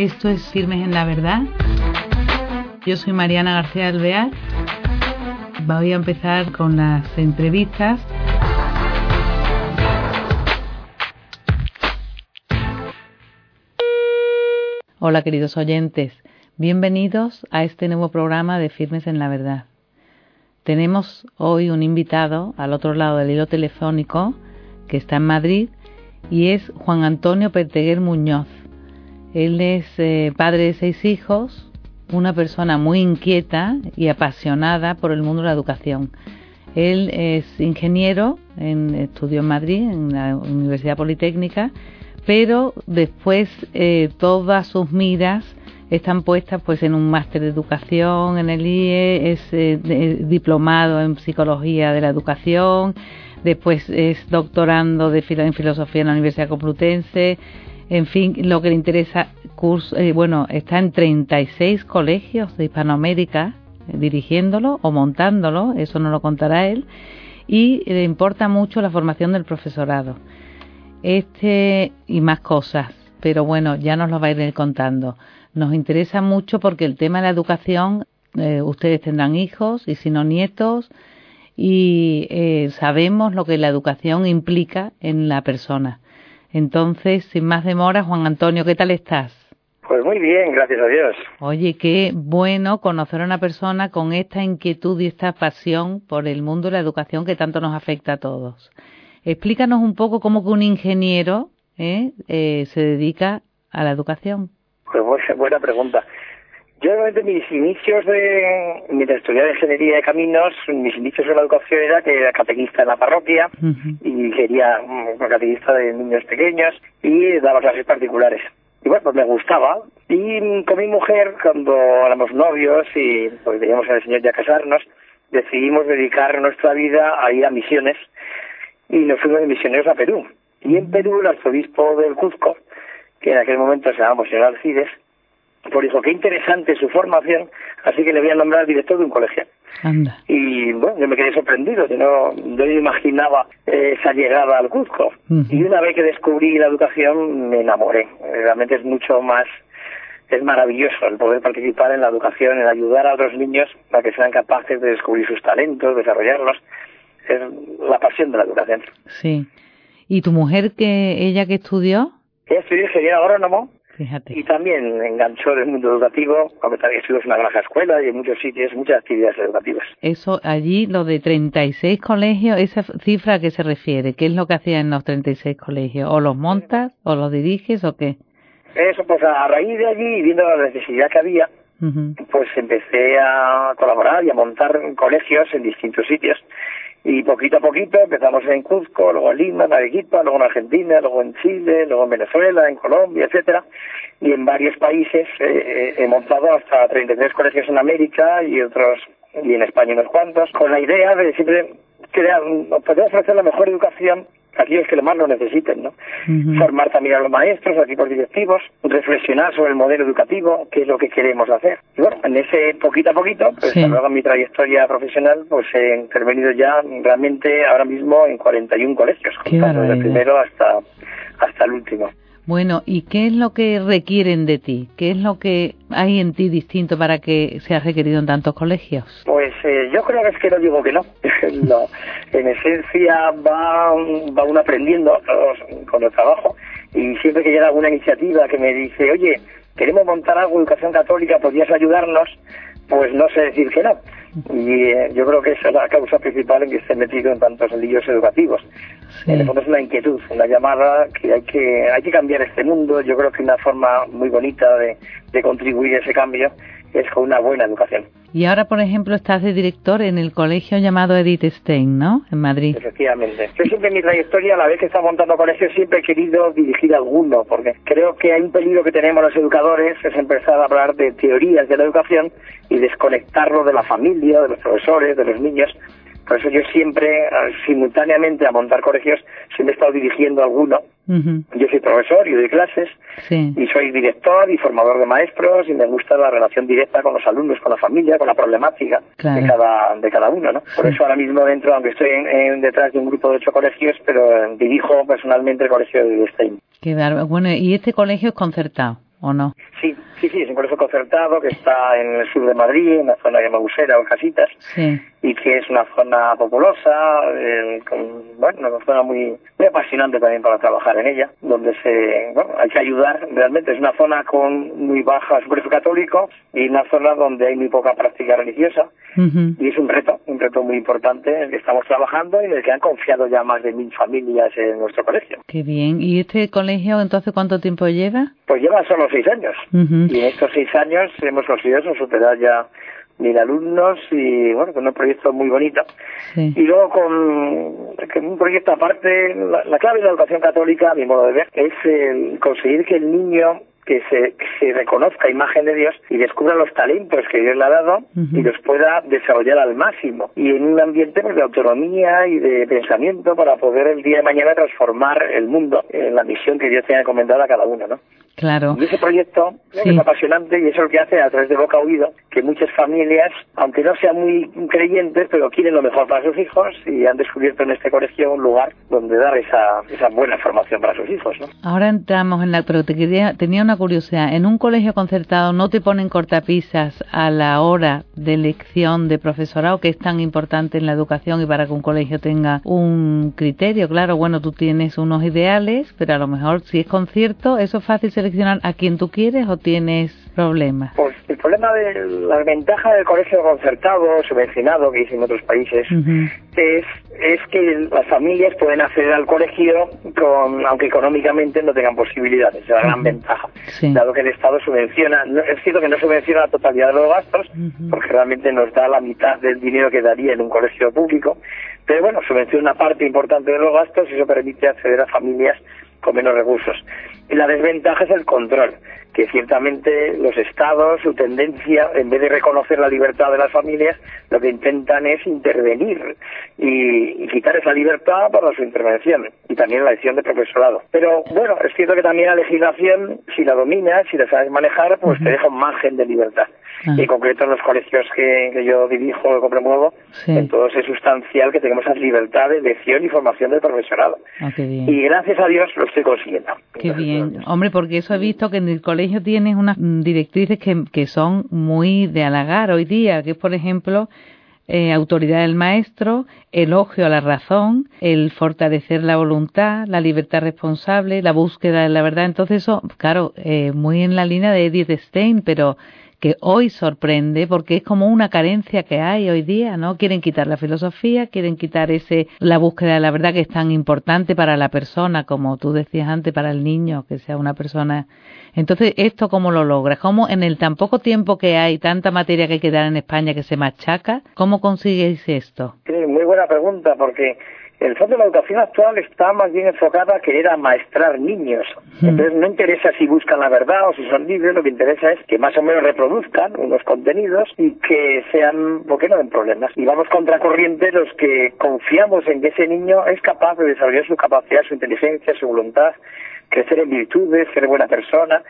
Esto es Firmes en la Verdad. Yo soy Mariana García Alvear. Voy a empezar con las entrevistas. Hola queridos oyentes, bienvenidos a este nuevo programa de Firmes en la Verdad. Tenemos hoy un invitado al otro lado del hilo telefónico que está en Madrid y es Juan Antonio Perteguer Muñoz. Él es eh, padre de seis hijos, una persona muy inquieta y apasionada por el mundo de la educación. Él es ingeniero, en, estudió en Madrid, en la Universidad Politécnica, pero después eh, todas sus miras están puestas pues en un máster de educación en el IE, es eh, diplomado en psicología de la educación, después es doctorando de en filosofía en la Universidad Complutense, en fin, lo que le interesa, curso, eh, bueno, está en 36 colegios de Hispanoamérica eh, dirigiéndolo o montándolo, eso no lo contará él, y le importa mucho la formación del profesorado. Este y más cosas, pero bueno, ya nos lo va a ir contando. Nos interesa mucho porque el tema de la educación, eh, ustedes tendrán hijos y si no nietos, y eh, sabemos lo que la educación implica en la persona. Entonces, sin más demora, Juan Antonio, ¿qué tal estás? Pues muy bien, gracias a Dios. Oye, qué bueno conocer a una persona con esta inquietud y esta pasión por el mundo de la educación que tanto nos afecta a todos. Explícanos un poco cómo que un ingeniero ¿eh? Eh, se dedica a la educación. Pues buena pregunta. Yo realmente mis inicios de, mientras estudiaba ingeniería de caminos, mis inicios en la educación era que era catequista en la parroquia y quería catequista de niños pequeños y daba clases particulares. Y bueno, pues me gustaba. Y con mi mujer, cuando éramos novios y pues teníamos al Señor ya casarnos, decidimos dedicar nuestra vida a ir a misiones y nos fuimos de misioneros a Perú. Y en Perú el arzobispo del Cuzco, que en aquel momento se llamaba Señor Alcides, por dijo, qué interesante su formación, así que le voy a nombrar director de un colegio. Y bueno, yo me quedé sorprendido, yo no, yo no imaginaba esa llegada al Cuzco. Y una vez que descubrí la educación, me enamoré. Realmente es mucho más, es maravilloso el poder participar en la educación, en ayudar a otros niños para que sean capaces de descubrir sus talentos, desarrollarlos. Es la pasión de la educación. Sí. ¿Y tu mujer, que ella que estudió? Ella estudió ingeniero agrónomo y también enganchó el mundo educativo, aunque también estuvo en una granja escuela y en muchos sitios, muchas actividades educativas. Eso, allí, lo de 36 colegios, esa cifra a qué se refiere? ¿Qué es lo que hacía en los 36 colegios? ¿O los montas, o los diriges, o qué? Eso, pues a raíz de allí, viendo la necesidad que había, pues empecé a colaborar y a montar colegios en distintos sitios. Y poquito a poquito empezamos en Cuzco, luego en Lima, en Arequipa, luego en Argentina, luego en Chile, luego en Venezuela, en Colombia, etcétera, y en varios países eh, he montado hasta 33 colegios en América y otros y en España unos cuantos, con la idea de siempre crear, poder ofrecer la mejor educación aquellos que lo más lo necesiten, ¿no? Formar también a los maestros, a equipos directivos, reflexionar sobre el modelo educativo, qué es lo que queremos hacer. Y bueno, en ese poquito a poquito, pues a luego mi trayectoria profesional, pues he intervenido ya realmente ahora mismo en 41 colegios, desde el primero hasta, hasta el último. Bueno, ¿y qué es lo que requieren de ti? ¿Qué es lo que hay en ti distinto para que seas requerido en tantos colegios? Pues eh, yo creo que es que no digo que no. En esencia va, va uno aprendiendo con el trabajo y siempre que llega alguna iniciativa que me dice, oye, queremos montar algo educación católica, ¿podrías ayudarnos? Pues no sé decir que no y eh, yo creo que esa es la causa principal en que esté metido en tantos líos educativos. En el fondo es una inquietud, una llamada que hay que hay que cambiar este mundo. Yo creo que una forma muy bonita de, de contribuir a ese cambio es con una buena educación. Y ahora, por ejemplo, estás de director en el colegio llamado Edith Stein, ¿no? En Madrid. Efectivamente. Yo siempre en mi trayectoria, a la vez que está montando colegios, siempre he querido dirigir alguno, porque creo que hay un peligro que tenemos los educadores, es empezar a hablar de teorías de la educación y desconectarlo de la familia, de los profesores, de los niños, por eso yo siempre, simultáneamente a montar colegios, siempre he estado dirigiendo alguno. Yo soy profesor y doy clases, y soy director y formador de maestros, y me gusta la relación directa con los alumnos, con la familia, con la problemática de, cada, de cada uno. ¿no? Por eso ahora mismo dentro, aunque estoy en, detrás de un grupo de ocho colegios, pero dirijo personalmente el colegio de Stein. Qué Bueno, ¿y este colegio es concertado? ¿O no? Sí, sí, sí, es un colegio concertado que está en el sur de Madrid, en la zona de Mausera o Casitas, sí. y que es una zona populosa, eh, con, bueno, una zona muy, muy apasionante también para trabajar en ella, donde se, bueno, hay que ayudar realmente. Es una zona con muy baja superficie católico y una zona donde hay muy poca práctica religiosa, y es un reto, un reto importante en el que estamos trabajando y en el que han confiado ya más de mil familias en nuestro colegio. Qué bien. ¿Y este colegio entonces cuánto tiempo lleva? Pues lleva solo seis años. Y en estos seis años hemos conseguido superar ya mil alumnos y bueno, con un proyecto muy bonito. Sí. Y luego con, un proyecto aparte, la, la, clave de la educación católica, a mi modo de ver, es el conseguir que el niño que se, que se reconozca imagen de Dios y descubra los talentos que Dios le ha dado Uh -huh. y los pueda desarrollar al máximo y en un ambiente pues, de autonomía y de pensamiento para poder el día de mañana transformar el mundo en la misión que Dios tiene encomendada a cada uno, ¿no? Claro. Y ese proyecto Sí. es apasionante y eso es lo que hace a través de boca a oído que muchas familias, aunque no sean muy creyentes, pero quieren lo mejor para sus hijos y han descubierto en este colegio un lugar donde dar esa, esa buena formación para sus hijos, ¿no? Ahora entramos en la... Pero te quería, tenía una curiosidad. ¿En un colegio concertado no te ponen cortapisas a la hora de elección de profesorado, que es tan importante en la educación y para que un colegio tenga un criterio? Claro, bueno, tú tienes unos ideales, pero a lo mejor si es concierto, ¿eso es fácil seleccionar a quien tú quieres o tienes problemas? Pues el problema de la ventaja del colegio concertado, subvencionado, que dicen en otros países, Ujú. es, es que las familias pueden acceder al colegio con, aunque económicamente no tengan posibilidades, es la gran Ujú. ventaja. Sí. Dado que el Estado subvenciona, no- es cierto que no subvenciona la totalidad de los gastos, Ujú. porque realmente nos da la mitad del dinero que daría en un colegio público, pero bueno, subvenciona una parte importante de los gastos y eso permite acceder a familias con menos recursos. Y la desventaja es el control, que ciertamente los estados, su tendencia, en vez de reconocer la libertad de las familias, lo que intentan es intervenir y, y quitar esa libertad para su intervención y también la elección de profesorado. Pero bueno, es cierto que también la legislación, si la dominas, si la sabes manejar, pues te deja un margen de libertad. Ah. Y en concreto en los colegios que, que yo dirijo, que promuevo, Sí. en todos es sustancial que tengamos esa libertad de elección y formación del profesorado. Ah. Y gracias a Dios lo estoy. Qué bien. Hombre, porque eso he visto que en el colegio tienes unas mm, directrices que, que son muy de halagar hoy día, que es, por ejemplo, eh, autoridad del maestro, elogio a la razón, el fortalecer la voluntad, la libertad responsable, la búsqueda de la verdad. Entonces eso, claro, eh, muy en la línea de Edith Stein, pero que hoy sorprende porque es como una carencia que hay hoy día, ¿no? Quieren quitar la filosofía, quieren quitar ese la búsqueda de la verdad que es tan importante para la persona, como tú decías antes, para el niño, que sea una persona. Entonces, ¿esto cómo lo logras? ¿Cómo en el tan poco tiempo que hay, tanta materia que hay que dar en España que se machaca, cómo consigues esto? Sí, muy buena pregunta, porque el fondo la educación actual está más bien enfocada a querer amaestrar niños. Mm. Entonces no interesa si buscan la verdad o si son libres, lo que interesa es que más o menos reproduzcan unos contenidos y que sean, ¿por qué no den problemas? Y vamos contracorriente los que confiamos en que ese niño es capaz de desarrollar su capacidad, su inteligencia, su voluntad, crecer en virtudes, ser buena persona,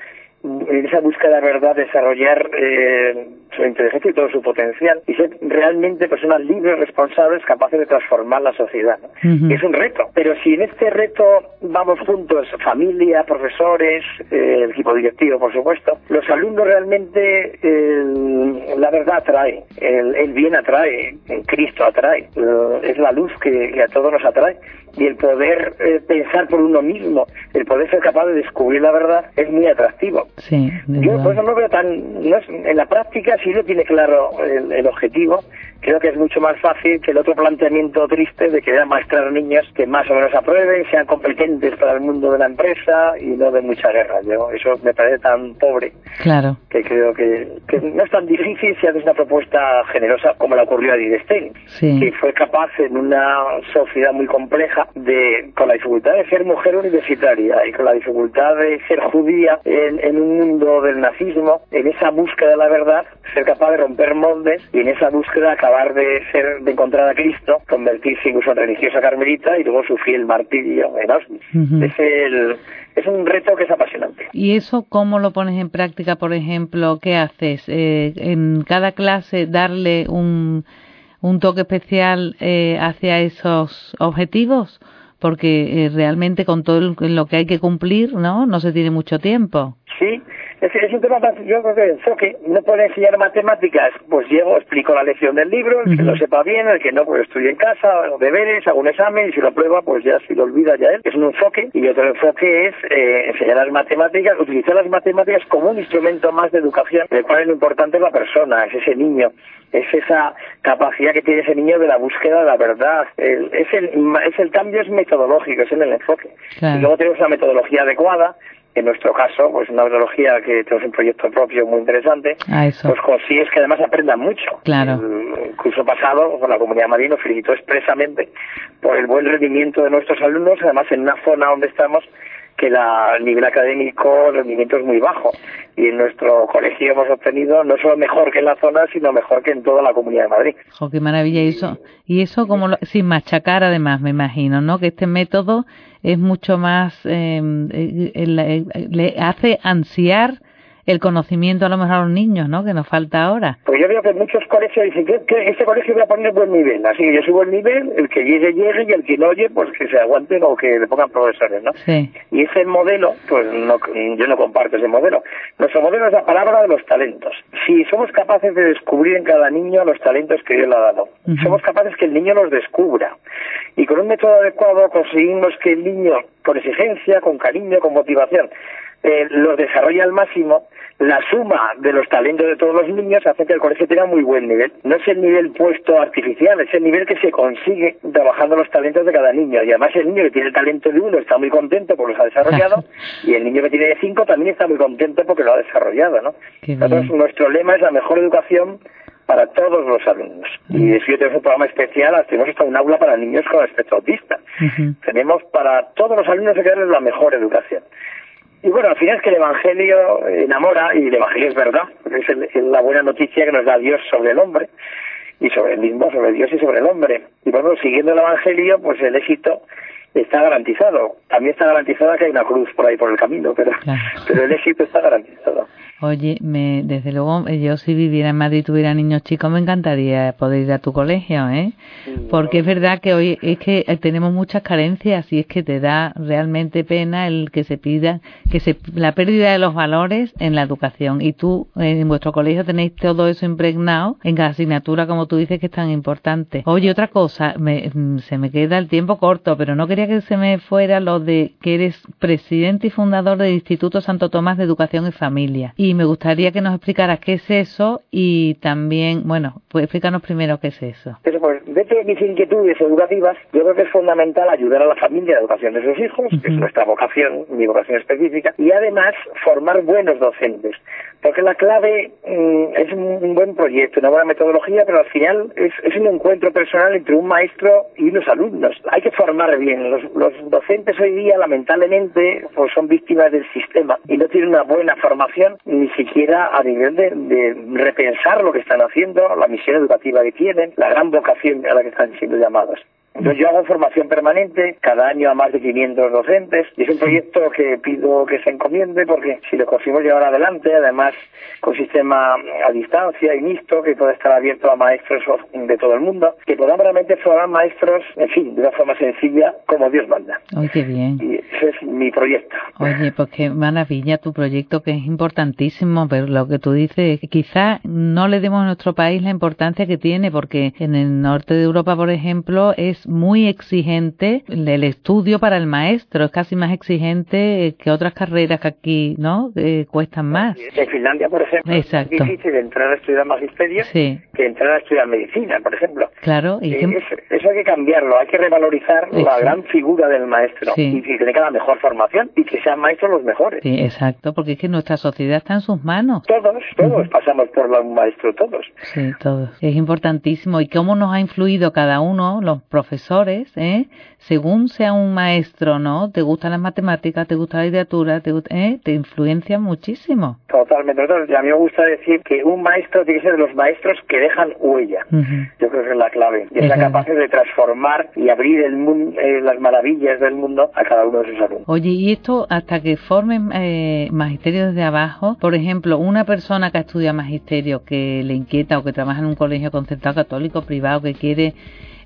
en esa búsqueda de verdad desarrollar eh, su inteligencia y todo su potencial y ser realmente personas libres, responsables, capaces de transformar la sociedad. ¿no? Ujú. Y es un reto, pero si en este reto vamos juntos, familia, profesores, eh, el equipo directivo, por supuesto, los alumnos realmente eh, la verdad atrae, el, el bien atrae, el Cristo atrae, eh, es la luz que, que a todos nos atrae y el poder eh, pensar por uno mismo, el poder ser capaz de descubrir la verdad es muy atractivo. Sí, Yo por eso no veo tan, no es- en la práctica si uno tiene claro el, el objetivo, creo que es mucho más fácil que el otro planteamiento triste de querer maestrar niños que más o menos aprueben, sean competentes para el mundo de la empresa y no de mucha guerra. Yo, eso me parece tan pobre Claro. que creo que, que no es tan difícil si haces una propuesta generosa como le ocurrió a Edith Stein, Sí. que fue capaz en una sociedad muy compleja de, con la dificultad de ser mujer universitaria y con la dificultad de ser judía en, en un mundo del nazismo, en esa búsqueda de la verdad, ser capaz de romper moldes y en esa búsqueda acabar de ser, de encontrar a Cristo, convertirse incluso en religiosa carmelita y luego sufrir el martirio en Auschwitz. Es el, es un reto que es apasionante. ¿Y eso cómo lo pones en práctica, por ejemplo? ¿Qué haces? Eh, ¿En cada clase darle un, un toque especial eh, hacia esos objetivos? Porque eh, realmente con todo lo que hay que cumplir, ¿no? No se tiene mucho tiempo. Sí, es es un tema más, yo creo que de enfoque. No puede enseñar matemáticas, pues llego, explico la lección del libro, el que lo sepa bien, el que no, pues estudio en casa, hago deberes, hago un examen y si lo prueba, pues ya si lo olvida ya él. Es un enfoque. Y otro enfoque es eh, enseñar las matemáticas, utilizar las matemáticas como un instrumento más de educación, en el cual lo importante es la persona, es ese niño, es esa capacidad que tiene ese niño de la búsqueda de la verdad. es, el, es el cambio es metodológico, es en el enfoque. Y luego tenemos una metodología adecuada en nuestro caso, pues una metodología que tenemos un proyecto propio muy interesante, ah, pues consigues que además aprendan mucho. Claro. El curso pasado, con la comunidad marina, felicitó expresamente por el buen rendimiento de nuestros alumnos, además en una zona donde estamos que la, el nivel académico, el rendimiento es muy bajo. Y en nuestro colegio hemos obtenido no solo mejor que en la zona, sino mejor que en toda la Comunidad de Madrid. Qué maravilla! Y eso, y eso como sin machacar además, me imagino, ¿no? Que este método es mucho más, eh, eh, eh, le hace ansiar el conocimiento a lo mejor a los niños, ¿no? Que nos falta ahora. Pues yo veo que muchos colegios dicen que, que este colegio voy a poner buen nivel, así que yo subo el nivel, el que llegue, llegue, y el que no oye, pues que se aguante o que le pongan profesores, ¿no? Sí. Y ese modelo, pues no, yo no comparto ese modelo. Nuestro modelo es la palabra de los talentos. Si somos capaces de descubrir en cada niño los talentos que Dios le ha dado, somos capaces que el niño los descubra. Y con un método adecuado conseguimos que el niño, con exigencia, con cariño, con motivación, eh, los desarrolle al máximo, la suma de los talentos de todos los niños hace que el colegio tenga muy buen nivel. No es el nivel puesto artificial, es el nivel que se consigue trabajando los talentos de cada niño. Y además el niño que tiene el talento de uno está muy contento porque los ha desarrollado y el niño que tiene de cinco también está muy contento porque lo ha desarrollado. ¿no? Entonces nuestro lema es la mejor educación para todos los alumnos. Y si tenemos un programa especial, tenemos hasta un aula para niños con espectro autista. Tenemos para todos los alumnos que darles la mejor educación. Y bueno, al final es que el Evangelio enamora y el Evangelio es verdad, es, la buena noticia que nos da Dios sobre el hombre y sobre el mismo, sobre Dios y sobre el hombre. Y bueno, siguiendo el Evangelio, pues el éxito está garantizado. También está garantizado que hay una cruz por ahí por el camino, pero, pero el éxito está garantizado. Oye, me, desde luego, eh, yo si viviera en Madrid y tuviera niños chicos, me encantaría poder ir a tu colegio, ¿eh? Porque es verdad que hoy es que eh, tenemos muchas carencias y es que te da realmente pena el que se pida, que se, la pérdida de los valores en la educación. Y tú, en vuestro colegio, tenéis todo eso impregnado en cada asignatura, como tú dices, que es tan importante. Oye, otra cosa, me, mm, se me queda el tiempo corto, pero no quería que se me fuera lo de que eres presidente y fundador del Instituto Santo Tomás de Educación y Familia. Y y me gustaría que nos explicaras qué es eso y también, bueno, pues explícanos primero qué es eso. Pero pues, dentro de mis inquietudes educativas, yo creo que es fundamental ayudar a la familia en la educación de sus hijos, que es nuestra vocación, mi vocación específica, y además formar buenos docentes. Porque la clave mm, es un buen proyecto, una buena metodología, pero al final es, es, un encuentro personal entre un maestro y unos alumnos. Hay que formar bien. Los, los docentes hoy día, lamentablemente, pues son víctimas del sistema y no tienen una buena formación ni siquiera a nivel de, repensar lo que están haciendo, la misión educativa que tienen, la gran vocación a la que están siendo llamados. Entonces yo hago formación permanente, cada año a más de 500 docentes, y es un proyecto que pido que se encomiende porque si lo conseguimos llevar adelante, además con sistema a distancia y mixto, que puede estar abierto a maestros de todo el mundo, que podamos realmente formar maestros, en fin, de una forma sencilla, como Dios manda. Oye, qué bien. Y ese es mi proyecto. Oye, pues qué maravilla tu proyecto, que es importantísimo, pero lo que tú dices, quizá no le demos a nuestro país la importancia que tiene, porque en el norte de Europa, por ejemplo, es muy exigente el estudio para el maestro, es casi más exigente que otras carreras que aquí, ¿no? cuestan más. En Finlandia, por ejemplo, es difícil entrar a estudiar magisterio que entrar a estudiar medicina, por ejemplo. Claro, y eso hay que cambiarlo, hay que revalorizar la gran figura del maestro y que tenga la mejor formación y que sean maestros los mejores. Sí, exacto, porque es que nuestra sociedad está en sus manos. Todos, todos pasamos por un maestro, todos. Sí, todos. Es importantísimo. ¿Y cómo nos ha influido cada uno, los profesores? Profesores, ¿eh? según sea un maestro, ¿no? Te gustan las matemáticas, te gusta la literatura, te, ¿eh? te influencia muchísimo. Totalmente. A mí me gusta decir que un maestro tiene que ser de los maestros que dejan huella. Yo creo que es la clave. Y es, la capacidad de transformar y abrir el mundo, eh, las maravillas del mundo a cada uno de sus alumnos. Oye, y esto hasta que formen eh, magisterio desde abajo, por ejemplo, una persona que estudia magisterio, que le inquieta o que trabaja en un colegio concertado católico privado, que quiere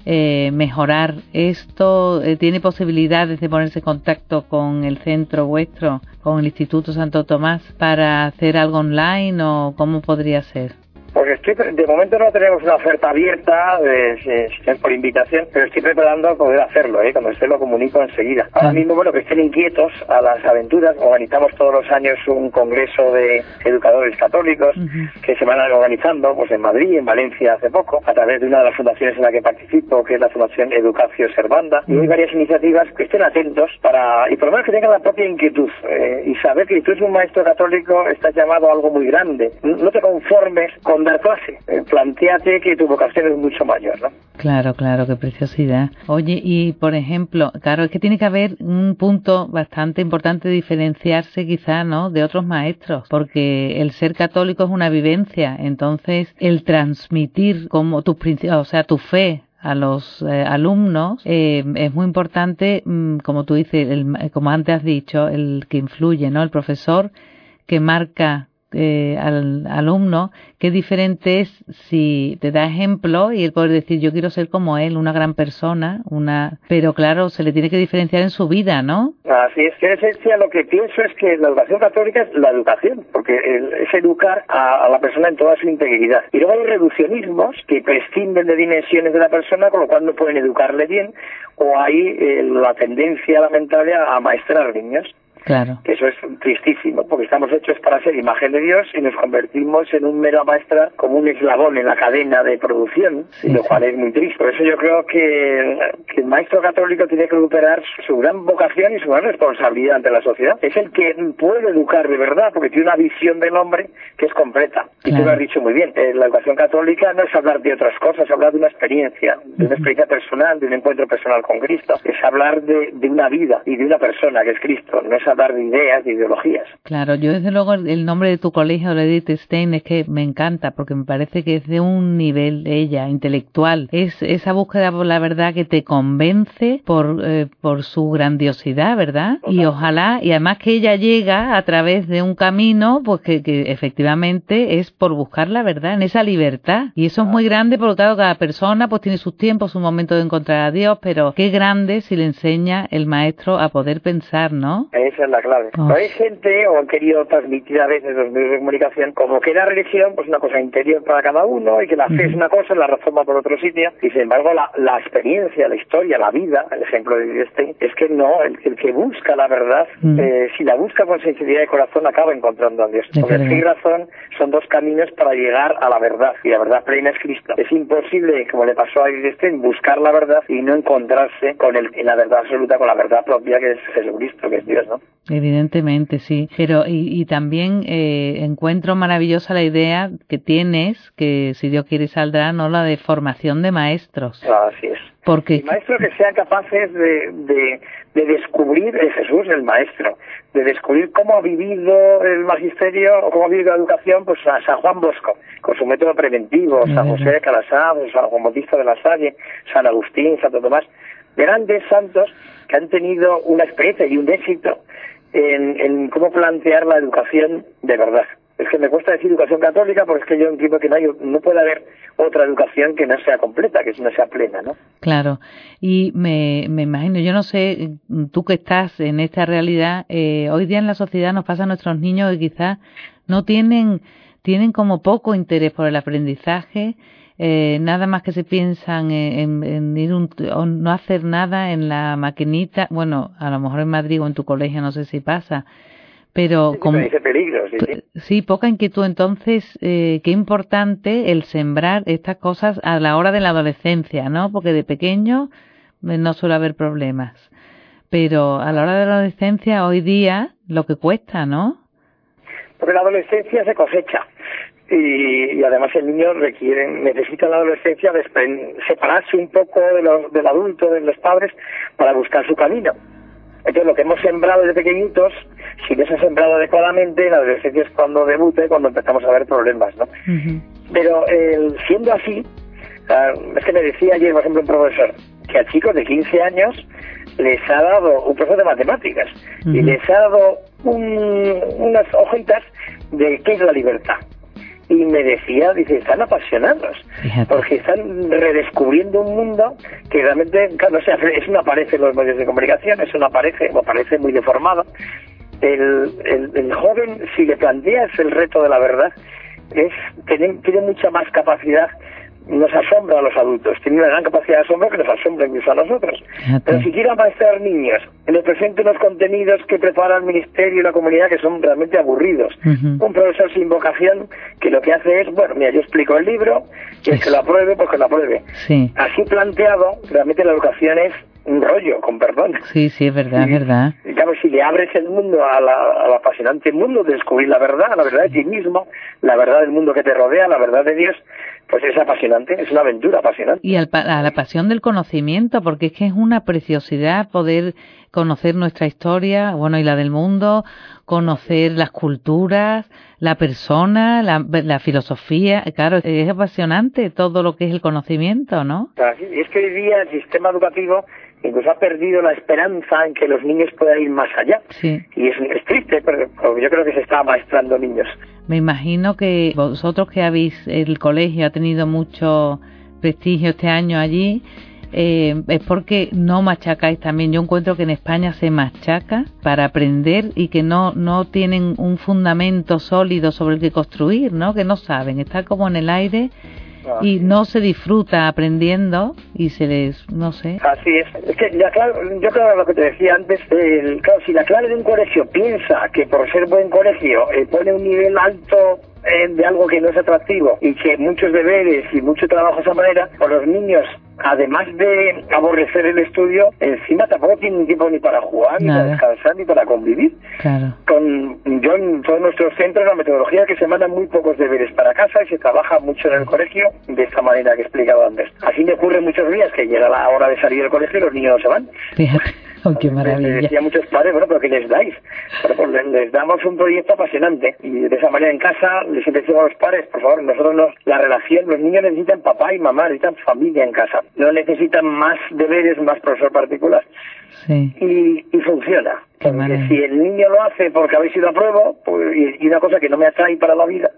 eh, mejorar esto? Eh, ¿Tiene posibilidades de ponerse en contacto con el centro vuestro, con el Instituto Santo Tomás, para hacer algo online o cómo podría ser? Pues estoy, de momento no tenemos una oferta abierta de, por invitación, pero estoy preparando poder hacerlo, ¿eh? cuando esté lo comunico enseguida. Ahora mismo, bueno, que estén inquietos a las aventuras, organizamos todos los años un congreso de educadores católicos que se van organizando pues en Madrid, en Valencia hace poco, a través de una de las fundaciones en la que participo, que es la Fundación Educacio Servanda, y hay varias iniciativas que estén atentos para, y por lo menos que tengan la propia inquietud, eh, y saber que si tú eres un maestro católico, estás llamado a algo muy grande. No te conformes con dar clase. Eh, planteate que tu vocación es mucho mayor, ¿no? Claro, claro, qué preciosidad. Oye, y por ejemplo, claro, es que tiene que haber un punto bastante importante diferenciarse quizá, ¿no?, de otros maestros, porque el ser católico es una vivencia, entonces el transmitir como tus principios, o sea, tu fe a los eh, alumnos eh, es muy importante, mm, como tú dices, como antes has dicho, el que influye, ¿no? El profesor que marca eh, al alumno, qué diferente es si te da ejemplo y él puede decir yo quiero ser como él, una gran persona, una, pero claro, se le tiene que diferenciar en su vida, ¿no? Así es, que en esencia lo que pienso es que la educación católica es la educación, porque es educar a, la persona en toda su integridad. Y luego hay reduccionismos que prescinden de dimensiones de la persona, con lo cual no pueden educarle bien, o hay eh, la tendencia lamentable a maestrar niños. Claro. Que eso es tristísimo, porque estamos hechos para ser imagen de Dios y nos convertimos en un mero maestra como un eslabón en la cadena de producción, lo cual es muy triste. Por eso yo creo que, el maestro católico tiene que recuperar su gran vocación y su gran responsabilidad ante la sociedad. Es el que puede educar de verdad, porque tiene una visión del hombre que es completa. Y tú lo has dicho muy bien, eh, la educación católica no es hablar de otras cosas, es hablar de una experiencia, de una experiencia personal, de un encuentro personal con Cristo. Es hablar de, de una vida y de una persona que es Cristo, no es hablar de ideas, de ideologías. Claro, yo desde luego el nombre de tu colegio, Edith Stein, es que me encanta porque me parece que es de un nivel de ella intelectual. Es esa búsqueda por la verdad que te convence por, eh, por su grandiosidad, ¿verdad? Y ojalá, y además que ella llega a través de un camino, pues que, que efectivamente es por buscar la verdad, en esa libertad. Y eso es muy grande porque claro, cada persona pues tiene sus tiempos, su momento de encontrar a Dios, pero qué grande si le enseña el maestro a poder pensar, ¿no? Esa es la clave. Ah. hay gente, o han querido transmitir a veces los medios de comunicación, como que la religión pues una cosa interior para cada uno y que la fe es una cosa, la razón va por otro sitio. Y sin embargo, la, la experiencia, la historia, la vida, el ejemplo de este, es que no, el, que busca la verdad, eh, si la busca con sinceridad de corazón, acaba encontrando a Dios. Porque fe y razón son dos caminos para llegar a la verdad. Y la verdad plena es Cristo. Es imposible, como le pasó a Stein, buscar la verdad y no encontrarse con el, en la verdad absoluta, con la verdad propia que es Jesucristo, que es Dios, ¿no? Evidentemente, sí. Pero y, y también eh, encuentro maravillosa la idea que tienes, que si Dios quiere saldrá, ¿no? La de formación de maestros. Así es. Porque... maestros que sean capaces de, de, de descubrir el Jesús, el maestro, de descubrir cómo ha vivido el magisterio o cómo ha vivido la educación, pues a San Juan Bosco, con su método preventivo, San José de Calasá, San Juan Bautista de la Salle, San Agustín, Santo Tomás, grandes santos que han tenido una experiencia y un éxito en, cómo plantear la educación de verdad. Es que me cuesta decir educación católica porque es que yo entiendo que no puede haber otra educación que no sea completa, que no sea plena, ¿no? Claro. Y me, me imagino, yo no sé, tú que estás en esta realidad, eh, hoy día en la sociedad nos pasa a nuestros niños que quizás no tienen, tienen como poco interés por el aprendizaje, eh, nada más que se piensan en, ir un, o no hacer nada en la maquinita, bueno, a lo mejor en Madrid o en tu colegio no sé si pasa, pero como, peligro, sí, poca inquietud. Entonces, eh, qué importante el sembrar estas cosas a la hora de la adolescencia, ¿no? Porque de pequeño eh, no suele haber problemas. Pero a la hora de la adolescencia, hoy día, lo que cuesta, ¿no? Porque la adolescencia se cosecha y, además el niño requiere, necesita en la adolescencia separarse un poco de los, del adulto, de los padres, para buscar su camino. Entonces lo que hemos sembrado desde pequeñitos, si no se ha sembrado adecuadamente, en la adolescencia es cuando debute, cuando empezamos a ver problemas, ¿no? Pero siendo así, es que me decía ayer, por ejemplo, un profesor, que a chicos de 15 años les ha dado un profesor de matemáticas y les ha dado unas hojitas de qué es la libertad y me decía, dice, están apasionados, porque están redescubriendo un mundo que realmente, no sé, eso no aparece en los medios de comunicación, eso no aparece, o aparece muy deformado. El, el, joven, si le planteas el reto de la verdad, es tiene, tiene mucha más capacidad nos asombra a los adultos, tiene una gran capacidad de asombro que nos asombra incluso a nosotros. Pero si quieren maestrar niños, les presente unos contenidos que prepara el ministerio y la comunidad que son realmente aburridos. Un profesor sin vocación que lo que hace es, bueno, mira, yo explico el libro, y el que lo apruebe, pues que lo apruebe. Así planteado, realmente la educación es un rollo, con perdón. Sí, sí, es verdad, es verdad. Y claro, si le abres el mundo la, al apasionante mundo de descubrir la verdad, la verdad de ti mismo, la verdad del mundo que te rodea, la verdad de Dios, pues es apasionante, es una aventura apasionante. Y a la pasión del conocimiento, porque es que es una preciosidad poder conocer nuestra historia, bueno, y la del mundo, conocer las culturas, la persona, la, la filosofía, claro, es apasionante todo lo que es el conocimiento, ¿no? y es que hoy día el sistema educativo incluso ha perdido la esperanza en que los niños puedan ir más allá. Sí. Y es, es triste, pero yo creo que se está maestrando niños. Me imagino que vosotros que habéis, el colegio ha tenido mucho prestigio este año allí, eh, es porque no machacáis también. Yo encuentro que en España se machaca para aprender y que no, no tienen un fundamento sólido sobre el que construir, ¿no? Que no saben, está como en el aire y no se disfruta aprendiendo y se les, no sé. Así es. Es que ya, claro, yo creo lo que te decía antes, el, claro, si la clave de un colegio piensa que por ser buen colegio eh, pone un nivel alto eh, de algo que no es atractivo y que muchos deberes y mucho trabajo de esa manera, por los niños además de aborrecer el estudio, encima tampoco tienen tiempo ni para jugar, ni para descansar, ni para convivir. Claro. Con, yo en todos nuestros centros la metodología que se mandan muy pocos deberes para casa y se trabaja mucho en el colegio de esta manera que he explicado antes. Así me ocurre muchos días que llega la hora de salir del colegio y los niños no se van. Fíjate. Oh, qué maravilla. Decía muchos padres, bueno, pero ¿qué les dais? Pues les, damos un proyecto apasionante y de esa manera en casa les siempre decimos a los padres, por favor, nosotros nos, la relación, los niños necesitan papá y mamá, necesitan familia en casa, no necesitan más deberes, más profesor particular. Sí. Y, y funciona. Porque si el niño lo hace porque habéis ido a prueba, pues, y, y una cosa que no me atrae para la vida,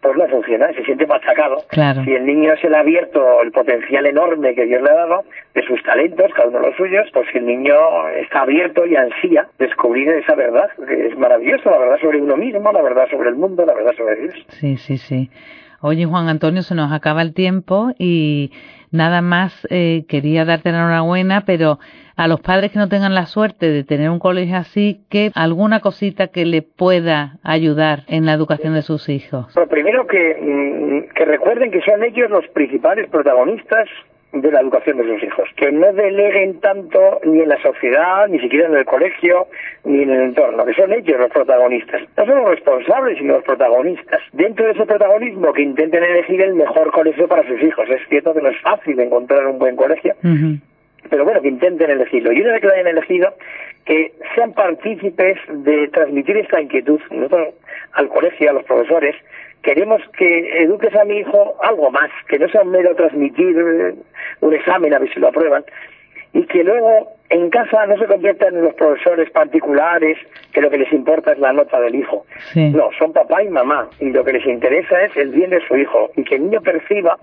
pues no funciona, se siente machacado. Claro. Si el niño se le ha abierto el potencial enorme que Dios le ha dado, de sus talentos, cada uno de los suyos, pues el niño está abierto y ansía descubrir esa verdad, que es maravilloso, la verdad sobre uno mismo, la verdad sobre el mundo, la verdad sobre Dios. Sí, sí, sí. Oye, Juan Antonio, se nos acaba el tiempo y nada más eh, quería darte la enhorabuena, pero a los padres que no tengan la suerte de tener un colegio así, que alguna cosita que le pueda ayudar en la educación de sus hijos. Primero que, mm, que recuerden que son ellos los principales protagonistas de la educación de sus hijos, que no deleguen tanto ni en la sociedad, ni siquiera en el colegio, ni en el entorno, que son ellos los protagonistas. No son los responsables, sino los protagonistas. Dentro de ese protagonismo, que intenten elegir el mejor colegio para sus hijos. Es cierto que no es fácil encontrar un buen colegio, pero bueno, que intenten elegirlo. Y una vez que lo hayan elegido, que sean partícipes de transmitir esta inquietud. Nosotros, al colegio, a los profesores, queremos que eduques a mi hijo algo más, que no sea un mero transmitir eh, un examen a ver si lo aprueban, y que luego en casa no se conviertan en los profesores particulares que lo que les importa es la nota del hijo. No, son papá y mamá, y lo que les interesa es el bien de su hijo, y que el niño perciba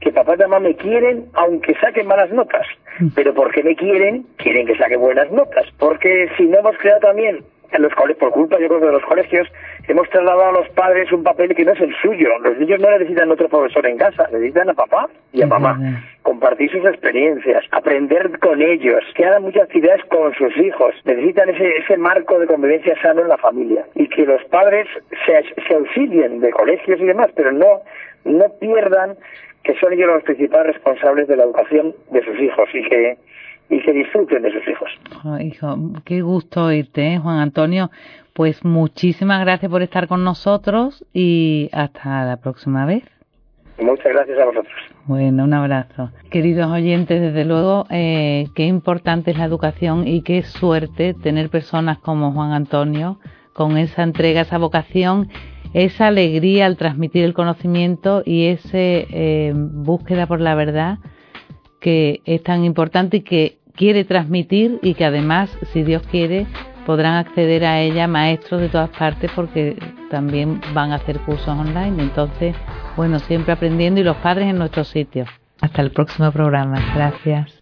que papá y mamá me quieren aunque saquen malas notas. Mm. Pero porque me quieren? Quieren que saque buenas notas. Porque si no hemos creado también en los colegios, por culpa yo creo de los colegios, hemos trasladado a los padres un papel que no es el suyo. Los niños no necesitan otro profesor en casa, necesitan a papá y a mamá. Compartir sus experiencias, aprender con ellos, que hagan muchas actividades con sus hijos. Necesitan ese, ese marco de convivencia sano en la familia. Y que los padres se, se auxilien de colegios y demás, pero no, no pierdan que son ellos los principales responsables de la educación de sus hijos y que y que disfruten de sus hijos. hijo, qué gusto oírte, ¿eh, Juan Antonio. Pues muchísimas gracias por estar con nosotros y hasta la próxima vez. Muchas gracias a vosotros. Bueno, un abrazo. Queridos oyentes, desde luego, eh, qué importante es la educación y qué suerte tener personas como Juan Antonio con esa entrega, esa vocación esa alegría al transmitir el conocimiento y esa eh, búsqueda por la verdad que es tan importante y que quiere transmitir y que además, si Dios quiere, podrán acceder a ella maestros de todas partes porque también van a hacer cursos online. Entonces, bueno, siempre aprendiendo y los padres en nuestro sitio. Hasta el próximo programa. Gracias.